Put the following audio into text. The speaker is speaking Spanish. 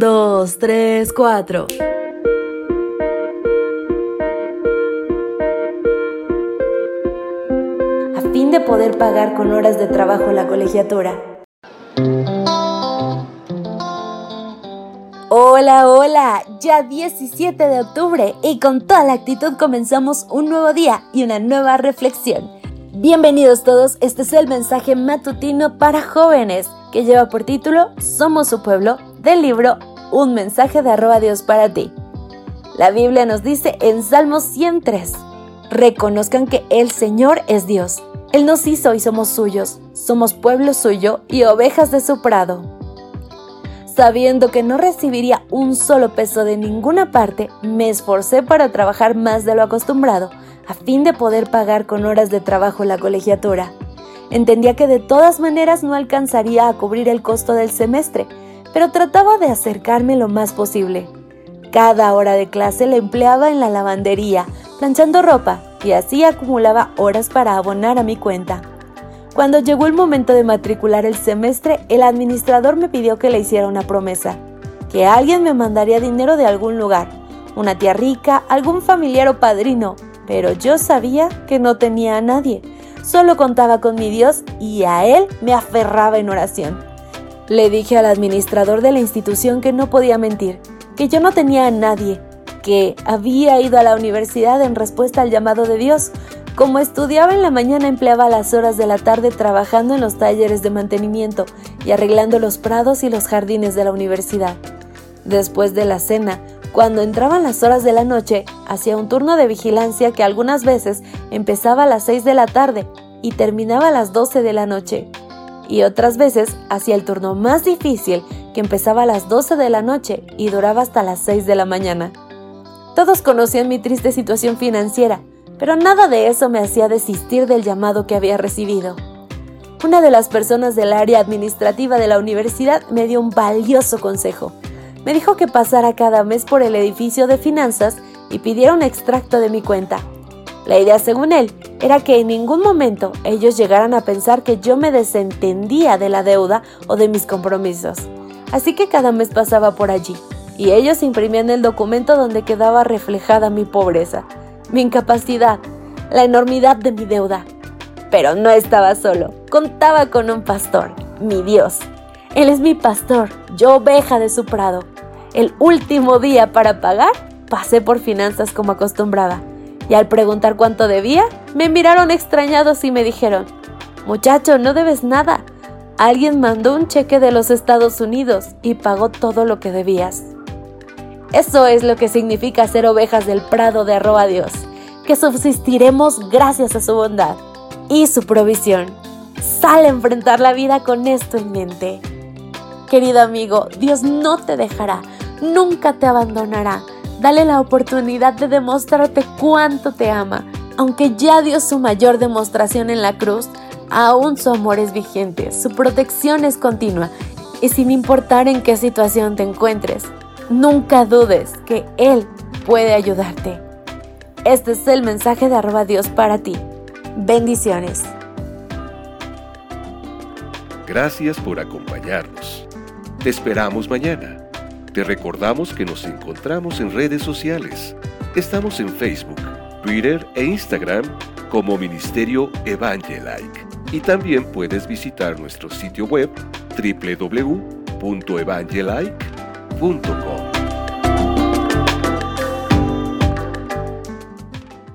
2, 3, 4. A fin de poder pagar con horas de trabajo la colegiatura. Hola, hola, ya 17 de octubre y con toda la actitud comenzamos un nuevo día y una nueva reflexión. Bienvenidos todos, este es el mensaje matutino para jóvenes que lleva por título Somos su pueblo del libro Un mensaje de arroba Dios para ti. La Biblia nos dice en Salmos 103, reconozcan que el Señor es Dios. Él nos hizo y somos suyos, somos pueblo suyo y ovejas de su prado. Sabiendo que no recibiría un solo peso de ninguna parte, me esforcé para trabajar más de lo acostumbrado, a fin de poder pagar con horas de trabajo la colegiatura. Entendía que de todas maneras no alcanzaría a cubrir el costo del semestre, pero trataba de acercarme lo más posible. Cada hora de clase la empleaba en la lavandería, planchando ropa, y así acumulaba horas para abonar a mi cuenta. Cuando llegó el momento de matricular el semestre, el administrador me pidió que le hiciera una promesa, que alguien me mandaría dinero de algún lugar, una tía rica, algún familiar o padrino, pero yo sabía que no tenía a nadie, solo contaba con mi Dios y a Él me aferraba en oración. Le dije al administrador de la institución que no podía mentir, que yo no tenía a nadie, que había ido a la universidad en respuesta al llamado de Dios, como estudiaba en la mañana empleaba las horas de la tarde trabajando en los talleres de mantenimiento y arreglando los prados y los jardines de la universidad. Después de la cena, cuando entraban las horas de la noche, hacía un turno de vigilancia que algunas veces empezaba a las 6 de la tarde y terminaba a las 12 de la noche. Y otras veces hacía el turno más difícil que empezaba a las 12 de la noche y duraba hasta las 6 de la mañana. Todos conocían mi triste situación financiera pero nada de eso me hacía desistir del llamado que había recibido. Una de las personas del área administrativa de la universidad me dio un valioso consejo. Me dijo que pasara cada mes por el edificio de finanzas y pidiera un extracto de mi cuenta. La idea, según él, era que en ningún momento ellos llegaran a pensar que yo me desentendía de la deuda o de mis compromisos. Así que cada mes pasaba por allí, y ellos imprimían el documento donde quedaba reflejada mi pobreza mi incapacidad, la enormidad de mi deuda. Pero no estaba solo, contaba con un pastor, mi Dios. Él es mi pastor, yo oveja de su prado. El último día para pagar, pasé por finanzas como acostumbraba. Y al preguntar cuánto debía, me miraron extrañados y me dijeron, muchacho, no debes nada. Alguien mandó un cheque de los Estados Unidos y pagó todo lo que debías. Eso es lo que significa ser ovejas del prado de arroba Dios, que subsistiremos gracias a su bondad y su provisión. Sale a enfrentar la vida con esto en mente. Querido amigo, Dios no te dejará, nunca te abandonará. Dale la oportunidad de demostrarte cuánto te ama. Aunque ya dio su mayor demostración en la cruz, aún su amor es vigente, su protección es continua y sin importar en qué situación te encuentres, Nunca dudes que Él puede ayudarte. Este es el mensaje de arroba Dios para ti. Bendiciones. Gracias por acompañarnos. Te esperamos mañana. Te recordamos que nos encontramos en redes sociales. Estamos en Facebook, Twitter e Instagram como Ministerio Evangelike. Y también puedes visitar nuestro sitio web www.evangelike.com.